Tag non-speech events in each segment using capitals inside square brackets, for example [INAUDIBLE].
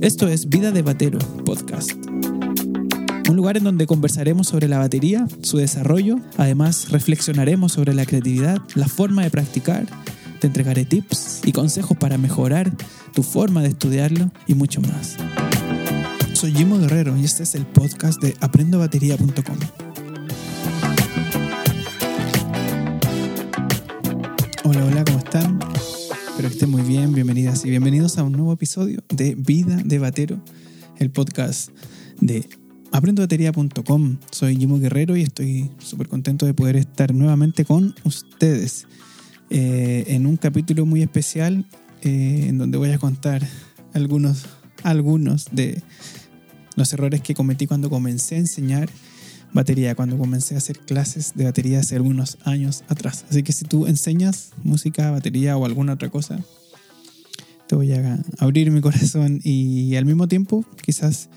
Esto es Vida de Batero Podcast. Un lugar en donde conversaremos sobre la batería, su desarrollo, además reflexionaremos sobre la creatividad, la forma de practicar, te entregaré tips y consejos para mejorar tu forma de estudiarlo y mucho más. Soy Jimo Guerrero y este es el podcast de aprendobatería.com. estén muy bien, bienvenidas y bienvenidos a un nuevo episodio de Vida de Batero, el podcast de aprendobatería.com. Soy Jimo Guerrero y estoy súper contento de poder estar nuevamente con ustedes eh, en un capítulo muy especial eh, en donde voy a contar algunos, algunos de los errores que cometí cuando comencé a enseñar batería, cuando comencé a hacer clases de batería hace algunos años atrás. Así que si tú enseñas música, batería o alguna otra cosa, te voy a abrir mi corazón y al mismo tiempo quizás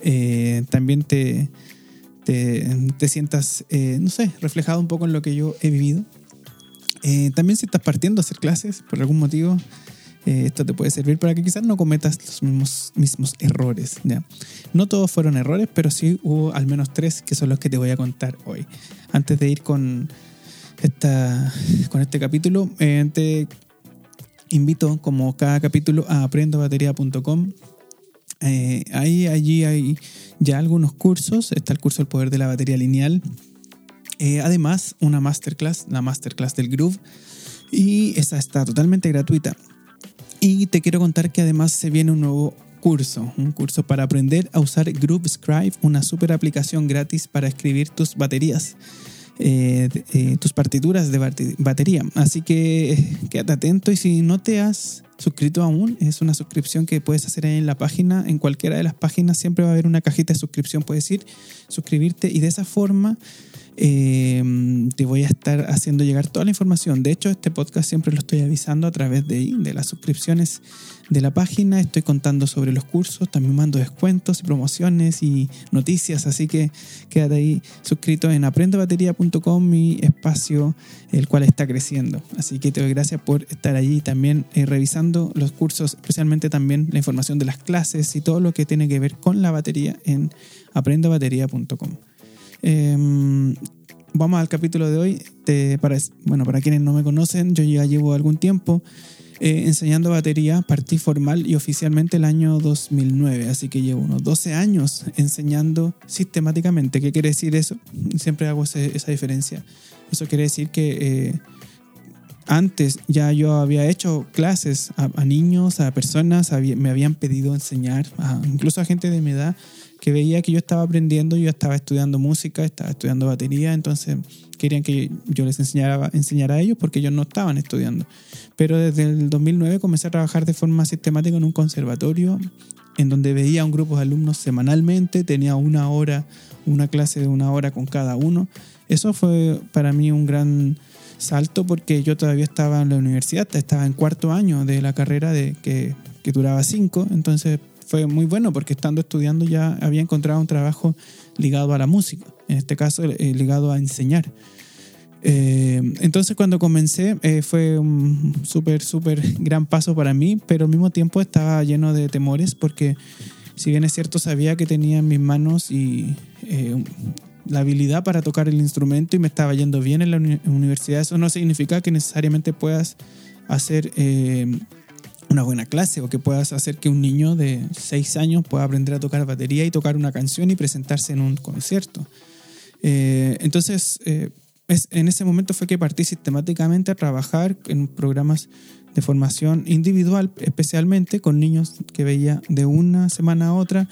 eh, también te, te, sientas, eh, no sé, reflejado un poco en lo que yo he vivido. Eh, también si estás partiendo a hacer clases por algún motivo, eh, esto te puede servir para que quizás no cometas los mismos, mismos errores. No todos fueron errores, pero sí hubo al menos tres que son los que te voy a contar hoy. Antes de ir con, esta, con este capítulo, eh, te invito, como cada capítulo, a aprendobatería.com. Eh, ahí, allí hay ya algunos cursos. Está el curso El Poder de la Batería Lineal. además, una masterclass, la masterclass del Groove. Y esa está totalmente gratuita. Y te quiero contar que además se viene un nuevo curso, un curso para aprender a usar GrooveScribe, una super aplicación gratis para escribir tus baterías. Eh, eh, tus partituras de batería. Así que eh, quédate atento y si no te has suscrito aún, es una suscripción que puedes hacer en la página, en cualquiera de las páginas siempre va a haber una cajita de suscripción, puedes ir, suscribirte y de esa forma Em, te voy a estar haciendo llegar toda la información. De hecho, este podcast siempre lo estoy avisando a través de, de las suscripciones de la página. Estoy contando sobre los cursos, también mando descuentos y promociones y noticias. Así que quédate ahí suscrito en aprendobatería.com, mi espacio, el cual está creciendo. Así que te doy gracias por estar allí también eh, revisando los cursos, especialmente también la información de las clases y todo lo que tiene que ver con la batería en aprendobatería.com. Em, vamos al capítulo de hoy. para, bueno, para quienes no me conocen, yo ya llevo algún tiempo eh, enseñando batería. Partí formal y oficialmente el año 2009, así que llevo unos 12 años enseñando sistemáticamente. ¿Qué quiere decir eso? Siempre hago esa diferencia. Eso quiere decir que eh, antes ya yo había hecho clases a, niños, a personas, me habían pedido enseñar, incluso a gente de mi edad que veía que yo estaba aprendiendo, yo estaba estudiando música, estaba estudiando batería, entonces querían que yo les enseñara, enseñara a ellos porque ellos no estaban estudiando. Pero desde el 2009 comencé a trabajar de forma sistemática en un conservatorio en donde veía a un grupo de alumnos semanalmente, tenía una hora, una clase de una hora con cada uno. Eso fue para mí un gran salto porque yo todavía estaba en la universidad, estaba en cuarto año de la carrera de que, que duraba cinco, entonces fue muy bueno porque estando estudiando ya había encontrado un trabajo ligado a la música, en este caso eh, ligado a enseñar. Eh, entonces cuando comencé eh, fue un súper, súper gran paso para mí, pero al mismo tiempo estaba lleno de temores porque si bien es cierto sabía que tenía en mis manos y la habilidad para tocar el instrumento y me estaba yendo bien en la universidad, eso no significa que necesariamente puedas hacer una buena clase o que puedas hacer que un niño de 6 años pueda aprender a tocar batería y tocar una canción y presentarse en un concierto. Eh, entonces, eh, es, en ese momento fue que partí sistemáticamente a trabajar en programas de formación individual, especialmente con niños que veía de una semana a otra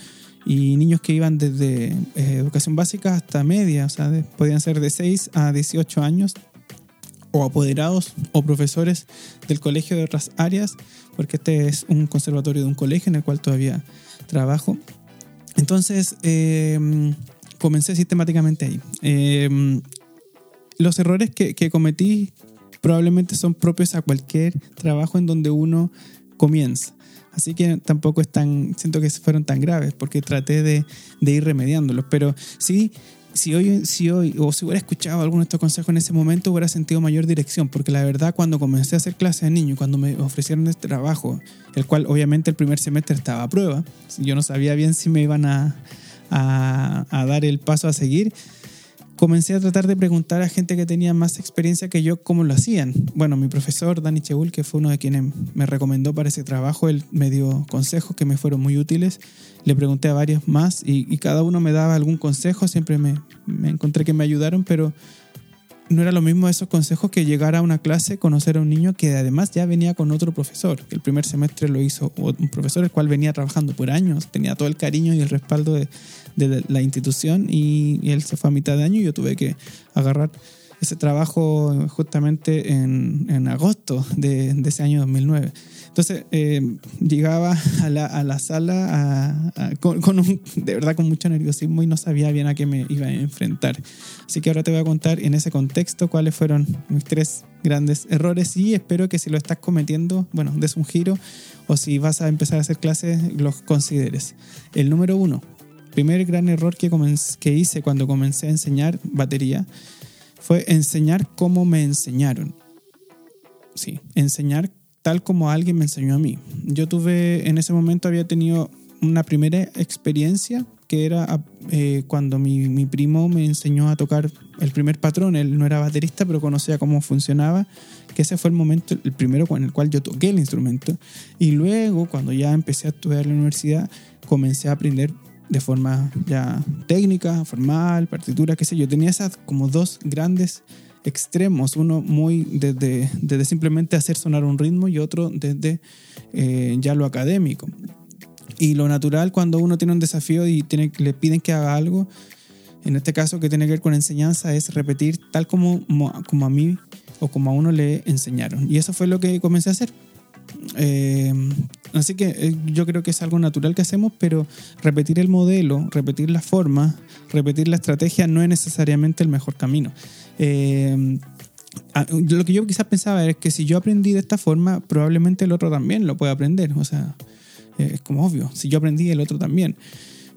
y niños que iban desde eh, educación básica hasta media, o sea, podían ser de 6 a 18 años o apoderados o profesores del colegio de otras áreas, porque este es un conservatorio de un colegio en el cual todavía trabajo. Entonces, em, comencé sistemáticamente ahí. Em, los errores que, que, cometí probablemente son propios a cualquier trabajo en donde uno comienza. Así que tampoco es tan, siento que fueron tan graves porque traté de, ir remediándolos. Pero sí si hoy, si hoy, o si hubiera escuchado alguno de estos consejos en ese momento, hubiera sentido mayor dirección, porque la verdad cuando comencé a hacer clases de niños, cuando me ofrecieron este trabajo, el cual obviamente el primer semestre estaba a prueba, yo no sabía bien si me iban a dar el paso a seguir, comencé a tratar de preguntar a gente que tenía más experiencia que yo cómo lo hacían. Bueno, mi profesor, Dani Cheul, que fue uno de quienes me recomendó para ese trabajo, él me dio consejos que me fueron muy útiles. Le pregunté a varios más y, cada uno me daba algún consejo, siempre me, me encontré que me ayudaron, pero no era lo mismo esos consejos que llegar a una clase, conocer a un niño que además ya venía con otro profesor. El primer semestre lo hizo un profesor el cual venía trabajando por años, tenía todo el cariño y el respaldo de, la institución y, y, él se fue a mitad de año y yo tuve que agarrar ese trabajo justamente en, en agosto de, ese año 2009. Entonces eh, llegaba a la, a la sala con, con un, de verdad con mucho nerviosismo y no sabía bien a qué me iba a enfrentar. Así que ahora te voy a contar en ese contexto cuáles fueron mis tres grandes errores y espero que si lo estás cometiendo, bueno, des un giro o si vas a empezar a hacer clases, los consideres. El número uno, primer gran error que, que hice cuando comencé a enseñar batería fue enseñar como me enseñaron. Sí, enseñar tal como alguien me enseñó a mí. Yo tuve, en ese momento había tenido una primera experiencia que era eh, cuando mi, mi, primo me enseñó a tocar el primer patrón. Él no era baterista, pero conocía cómo funcionaba, que ese fue el momento, el primero con el cual yo toqué el instrumento. Y luego, cuando ya empecé a estudiar en la universidad, comencé a aprender de forma ya técnica, formal, partitura, qué sé yo. Tenía esas como dos grandes extremos, uno muy desde, desde simplemente hacer sonar un ritmo y otro desde eh, ya lo académico. Y lo natural cuando uno tiene un desafío y tiene, le piden que haga algo, en este caso que tiene que ver con enseñanza, es repetir tal como, como a mí o como a uno le enseñaron. Y eso fue lo que comencé a hacer. Eh, así que eh, yo creo que es algo natural que hacemos, pero repetir el modelo, repetir la forma, repetir la estrategia no es necesariamente el mejor camino. Eh, lo que yo quizás pensaba es que si yo aprendí de esta forma, probablemente el otro también lo puede aprender. O sea, es como obvio, si yo aprendí, el otro también.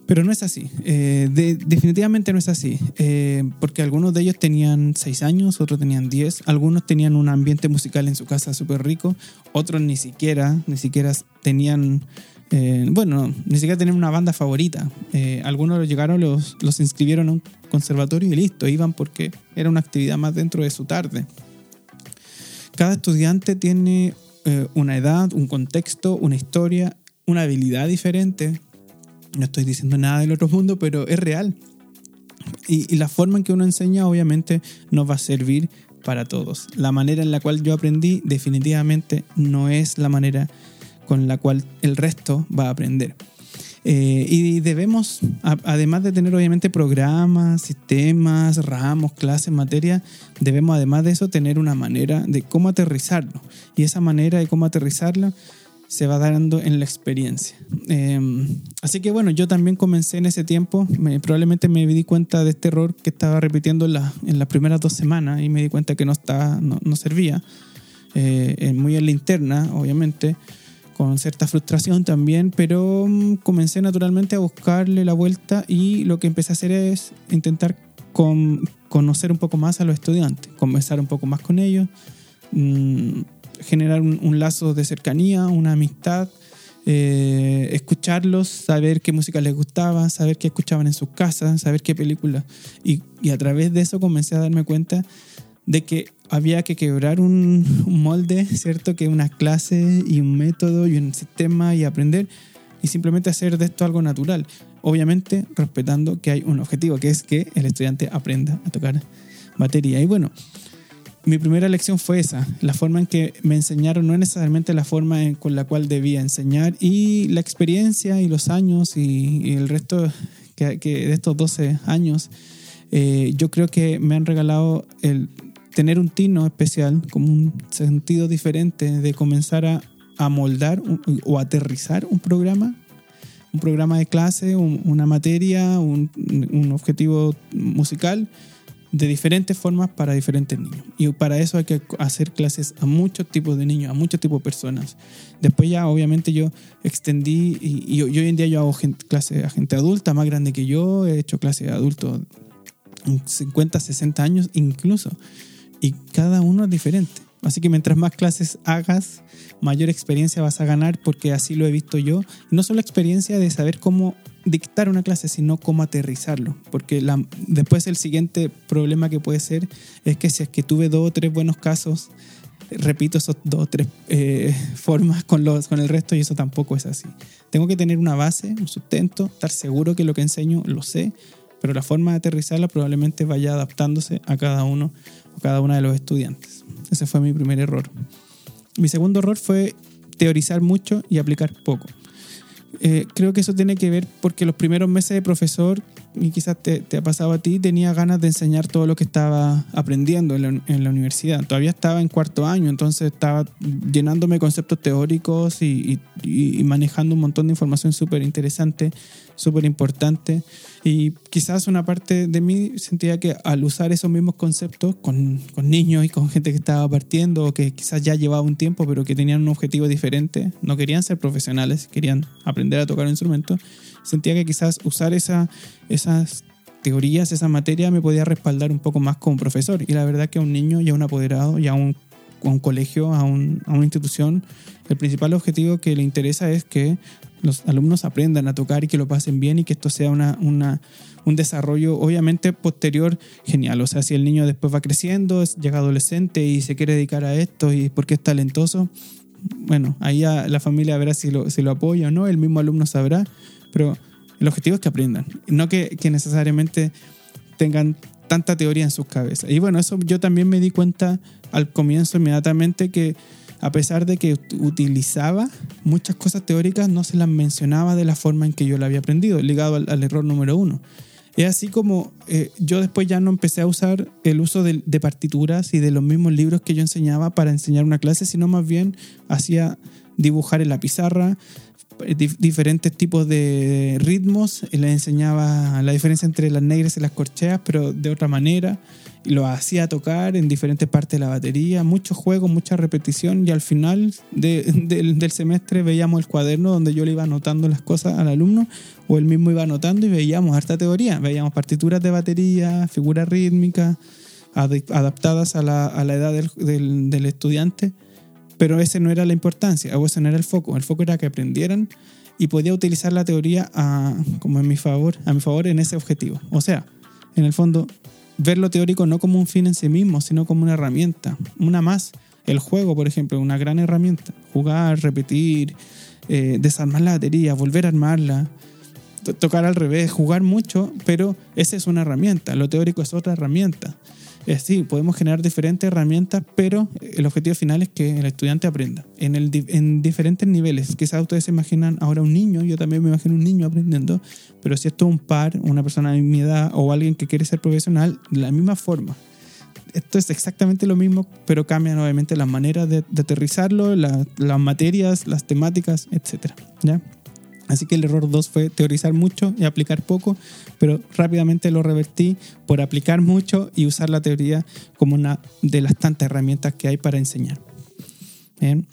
Pero no es así, eh, definitivamente no es así, eh, porque algunos de ellos tenían 6 años, otros tenían 10, algunos tenían un ambiente musical en su casa súper rico, otros ni siquiera, ni siquiera tenían, eh, bueno, ni siquiera tenían una banda favorita. algunos llegaron, los, los inscribieron a un conservatorio y listo, iban porque era una actividad más dentro de su tarde. Cada estudiante tiene una edad, un contexto, una historia, una habilidad diferente no estoy diciendo nada del otro mundo, pero es real. Y, la forma en que uno enseña obviamente no va a servir para todos. La manera en la cual yo aprendí definitivamente no es la manera con la cual el resto va a aprender. Eh, y debemos, además de tener obviamente programas, sistemas, ramos, clases, materia, debemos además de eso tener una manera de cómo aterrizarlo. Y esa manera de cómo aterrizarlo se va dando en la experiencia. Em, así que bueno, yo también comencé en ese tiempo, probablemente me di cuenta de este error que estaba repitiendo en, en las primeras dos semanas y me di cuenta que no, estaba, no, no servía, eh, muy en la interna, obviamente, con cierta frustración también, pero mm, comencé naturalmente a buscarle la vuelta y lo que empecé a hacer es intentar con, conocer un poco más a los estudiantes, conversar un poco más con ellos. Mm, generar un, lazo de cercanía, una amistad, eh, escucharlos, saber qué música les gustaba, saber qué escuchaban en sus casas, saber qué películas. Y, a través de eso comencé a darme cuenta de que había que quebrar un, molde, ¿cierto? Que una clase y un método y un sistema y aprender y simplemente hacer de esto algo natural. Obviamente respetando que hay un objetivo, que es que el estudiante aprenda a tocar batería. Y bueno, mi primera lección fue esa, la forma en que me enseñaron no es necesariamente la forma con la cual debía enseñar y la experiencia y los años y, el resto que, de estos 12 años, eh, yo creo que me han regalado el tener un tino especial, como un sentido diferente de comenzar a, a moldar o aterrizar un programa, un programa de clase, una materia, un, un objetivo musical de diferentes formas para diferentes niños. Y para eso hay que hacer clases a muchos tipos de niños, a muchos tipos de personas. Después ya obviamente yo extendí y, hoy en día yo hago clases a gente adulta más grande que yo, he hecho clases a adultos 50, 60 años incluso. Y cada uno es diferente. Así que mientras más clases hagas, mayor experiencia vas a ganar porque así lo he visto yo. no solo experiencia de saber cómo dictar una clase, sino cómo aterrizarlo. Porque después el siguiente problema que puede ser es que si es que tuve dos o tres buenos casos, repito esos dos o tres eh, [LAUGHS] formas con, los, con el resto y eso tampoco es así. Tengo que tener una base, un sustento, estar seguro que lo que enseño lo sé, pero la forma de aterrizarla probablemente vaya adaptándose a cada uno o cada una de los estudiantes. Ese fue mi primer error. Mi segundo error fue teorizar mucho y aplicar poco. Eh, creo que eso tiene que ver porque los primeros meses de profesor, y quizás te, ha pasado a ti, tenía ganas de enseñar todo lo que estaba aprendiendo en la, universidad. Todavía estaba en cuarto año, entonces estaba llenándome conceptos teóricos y, y manejando un montón de información súper interesante súper importante. Y quizás una parte de mí sentía que al usar esos mismos conceptos con, con, niños y con gente que estaba partiendo o que quizás ya llevaba un tiempo pero que tenían un objetivo diferente, no querían ser profesionales, querían aprender a tocar un instrumento, sentía que quizás usar esa, esas teorías, esa materia me podía respaldar un poco más como profesor. Y la verdad que a un niño y a un apoderado y a un, a un colegio, a, un, a una institución, el principal objetivo que le interesa es que los alumnos aprendan a tocar y que lo pasen bien y que esto sea una, una, un desarrollo obviamente posterior genial. O sea, si el niño después va creciendo, llega adolescente y se quiere dedicar a esto y porque es talentoso, bueno, ahí la familia verá si lo, si lo apoya o no, el mismo alumno sabrá, pero el objetivo es que aprendan, no que, que necesariamente tengan tanta teoría en sus cabezas. Y bueno, eso yo también me di cuenta al comienzo inmediatamente que a pesar de que utilizaba muchas cosas teóricas, no se las mencionaba de la forma en que yo la había aprendido, ligado al, error número uno. Es así como eh, yo después ya no empecé a usar el uso de, partituras y de los mismos libros que yo enseñaba para enseñar una clase, sino más bien hacía dibujar en la pizarra diferentes tipos de ritmos, le enseñaba la diferencia entre las negras y las corcheas, pero de otra manera lo hacía tocar en diferentes partes de la batería, muchos juegos, mucha repetición y al final [LAUGHS] del semestre veíamos el cuaderno donde yo le iba anotando las cosas al alumno o él mismo iba anotando y veíamos harta teoría, veíamos partituras de batería, figuras rítmicas adaptadas a la, a la edad del, del, estudiante, pero ese no era la importancia o ese no era el foco, el foco era que aprendieran y podía utilizar la teoría a, como en mi favor, a mi favor en ese objetivo. O sea, en el fondo ver lo teórico no como un fin en sí mismo, sino como una herramienta, una más. El juego, por ejemplo, una gran herramienta. Jugar, repetir, eh, desarmar la batería, volver a armarla, tocar al revés, jugar mucho, pero esa es una herramienta. Lo teórico es otra herramienta sí, podemos generar diferentes herramientas, pero el objetivo final es que el estudiante aprenda en, el, en diferentes niveles. Quizás ustedes se imaginan ahora un niño, yo también me imagino un niño aprendiendo, pero si esto es un par, una persona de mi edad o alguien que quiere ser profesional, de la misma forma. Esto es exactamente lo mismo, pero cambian obviamente las maneras de, aterrizarlo, las materias, las temáticas, etc. ¿ya? Así que el error 2 fue teorizar mucho y aplicar poco, pero rápidamente lo revertí por aplicar mucho y usar la teoría como una de las tantas herramientas que hay para enseñar. Bien.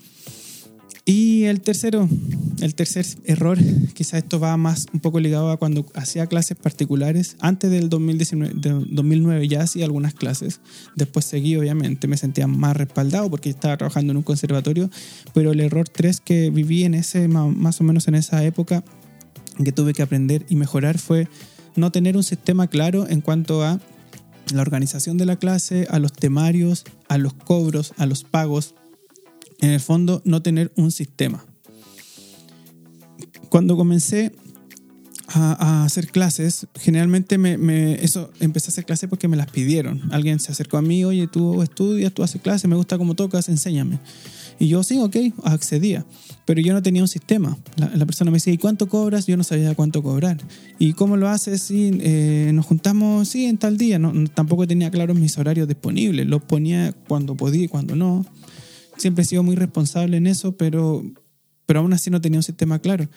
Y el tercero, el tercer error, quizás esto va más un poco ligado a cuando hacía clases particulares. Antes del 2019, 2009 ya hacía algunas clases. Después seguí, obviamente, me sentía más respaldado porque estaba trabajando en un conservatorio. Pero el error 3 que viví en ese, más o menos en esa época, que tuve que aprender y mejorar fue no tener un sistema claro en cuanto a la organización de la clase, a los temarios, a los cobros, a los pagos en el fondo no tener un sistema. Cuando comencé a, hacer clases, generalmente me, eso empecé a hacer clases porque me las pidieron. Alguien se acercó a mí, oye, tú estudias, tú haces clases, me gusta cómo tocas, enséñame. Y yo, sí, ok, accedía. Pero yo no tenía un sistema. La, persona me decía, ¿y cuánto cobras? Yo no sabía cuánto cobrar. ¿Y cómo lo haces? Sí, eh, nos juntamos, sí, en tal día. No, tampoco tenía claros mis horarios disponibles. Los ponía cuando podía y cuando no siempre he sido muy responsable en eso, pero, pero aún así no tenía un sistema claro.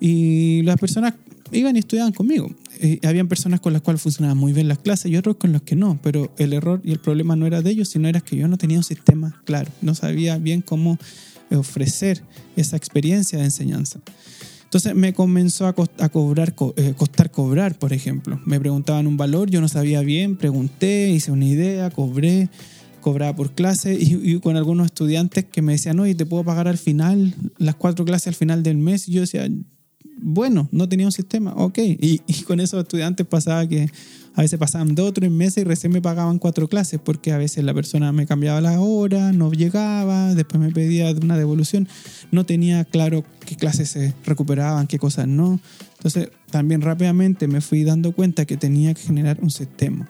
Y las personas iban y estudiaban conmigo. Y habían personas con las cuales funcionaban muy bien las clases y otros con los que no, pero el error y el problema no era de ellos, sino era que yo no tenía un sistema claro, no sabía bien cómo ofrecer esa experiencia de enseñanza. Entonces me comenzó a, cobrar, eh, costar cobrar, por ejemplo. Me preguntaban un valor, yo no sabía bien, pregunté, hice una idea, cobré, cobraba por clase y, con algunos estudiantes que me decían, oye, ¿te puedo pagar al final, las cuatro clases al final del mes? Y yo decía, bueno, no tenía un sistema, ok. Y, y con esos estudiantes pasaba que a veces pasaban dos o tres meses y recién me pagaban cuatro clases porque a veces la persona me cambiaba la hora, no llegaba, después me pedía una devolución, no tenía claro qué clases se recuperaban, qué cosas no. Entonces también rápidamente me fui dando cuenta que tenía que generar un sistema.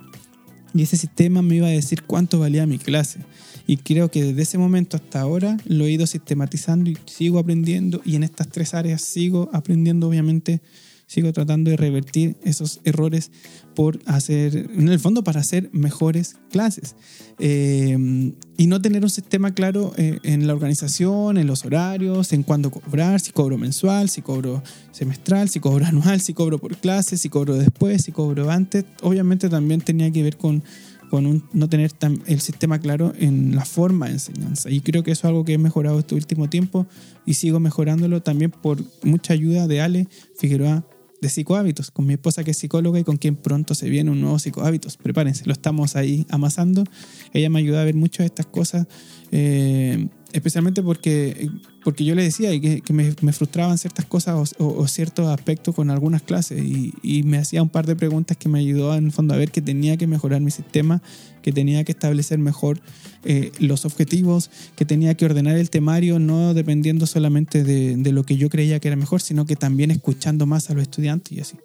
Y ese sistema me iba a decir cuánto valía mi clase. Y creo que desde ese momento hasta ahora lo he ido sistematizando y sigo aprendiendo. Y en estas tres áreas sigo aprendiendo, obviamente, sigo tratando de revertir esos errores por hacer, en el fondo, para hacer mejores clases. Eh, y no tener un sistema claro eh, en la organización, en los horarios, en cuándo cobrar, si cobro mensual, si cobro semestral, si cobro [LAUGHS] anual, si cobro por clase, si cobro después, si cobro antes. Obviamente también tenía que ver con con no tener el sistema claro en la forma de enseñanza. Y creo que eso es algo que he mejorado este último tiempo y sigo mejorándolo también por mucha ayuda de Ale Figueroa de psicohábitos, con mi esposa que es psicóloga y con quien pronto se viene un nuevo psicohábitos. Prepárense, lo estamos ahí amasando. Ella me ayuda a ver muchas de estas cosas. Eh, especialmente porque, porque yo le decía y que, me, frustraban ciertas cosas o, ciertos aspectos con algunas clases y, me hacía un par de preguntas que me ayudó en el fondo a ver que tenía que mejorar mi sistema, que tenía que establecer mejor eh, los objetivos, que tenía que ordenar el temario no dependiendo solamente de, de lo que yo creía que era mejor, sino que también escuchando más a los estudiantes y así.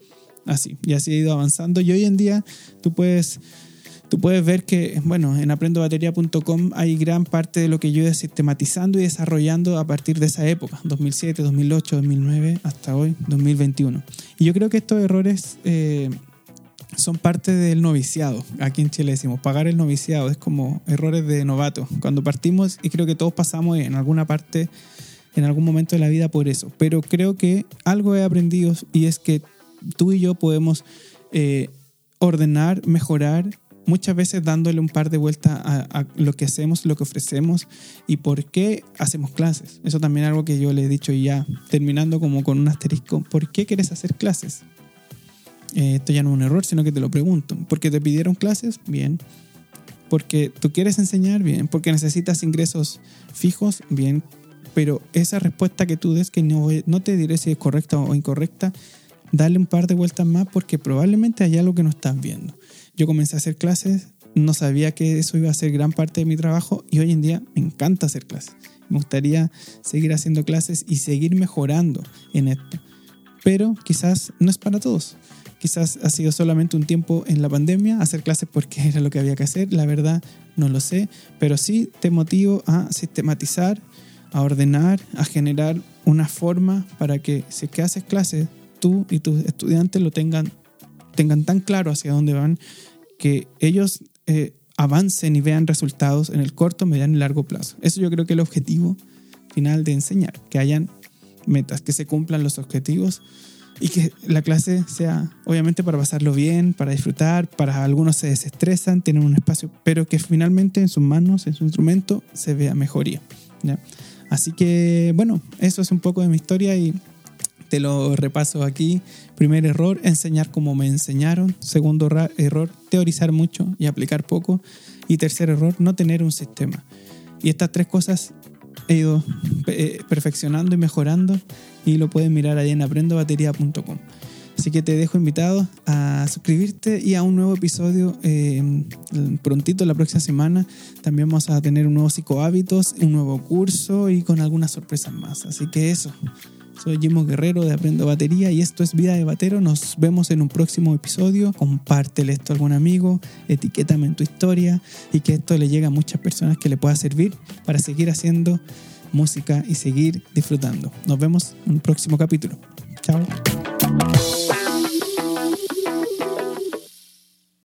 Así, y así he ido avanzando. Y hoy en día tú puedes tú puedes ver que, bueno, en aprendobatería.com hay gran parte de lo que yo he sistematizando y desarrollando a partir de esa época, 2007, 2008, 2009, hasta hoy, 2021. Y yo creo que estos errores eh, son parte del noviciado. Aquí en Chile decimos, pagar el noviciado, es como errores de novato. Cuando partimos, y creo que todos pasamos en alguna parte, en algún momento de la vida por eso. Pero creo que algo he aprendido y es que tú y yo podemos... Eh, ordenar, mejorar muchas veces dándole un par de vueltas a, lo que hacemos, lo que ofrecemos y por qué hacemos clases. Eso también es algo que yo le he dicho ya, terminando como con un asterisco, ¿por qué quieres hacer clases? Eh, esto ya no es un error, sino que te lo pregunto. ¿Porque te pidieron clases? Bien. ¿Porque tú quieres enseñar? Bien. ¿Porque necesitas ingresos fijos? Bien. Pero esa respuesta que tú des, que no, te diré si es correcta o incorrecta, dale un par de vueltas más porque probablemente hay algo que no estás viendo. Yo comencé a hacer clases, no sabía que eso iba a ser gran parte de mi trabajo y hoy en día me encanta hacer clases. Me gustaría seguir haciendo clases y seguir mejorando en esto. Pero quizás no es para todos. Quizás ha sido solamente un tiempo en la pandemia hacer clases porque [LAUGHS] era lo que había que hacer. La verdad no lo sé. Pero sí te motivo a sistematizar, a ordenar, a generar una forma para que si que haces clases, tú y tus estudiantes lo tengan, tengan tan claro hacia dónde van que ellos eh, avancen y vean resultados en el corto, mediano y largo plazo. Eso yo creo que es el objetivo final de enseñar, que hayan metas, que se cumplan los objetivos y que la clase sea obviamente para pasarlo bien, para disfrutar, para algunos se desestresan, tienen un espacio, pero que finalmente en sus manos, en su instrumento, se vea mejoría. Así que bueno, eso es un poco de mi historia y te lo repaso aquí. Primer error, enseñar como me enseñaron. Segundo error, teorizar mucho y aplicar poco. Y tercer error, no tener un sistema. Y estas tres cosas he ido eh, perfeccionando y mejorando y lo puedes mirar ahí en aprendobatería.com. Así que te dejo invitado a suscribirte y a un nuevo episodio eh, prontito la próxima semana. También vamos a tener un nuevo psicohábitos, un nuevo curso y con algunas sorpresas más. Así que eso. Soy Jimo Guerrero de Aprendo Batería y esto es Vida de Batero. Nos vemos en un próximo episodio. Compártele esto a algún amigo, etiquétame en tu historia y que esto le llegue a muchas personas que le pueda servir para seguir haciendo música y seguir disfrutando. Nos vemos en un próximo capítulo. Chao.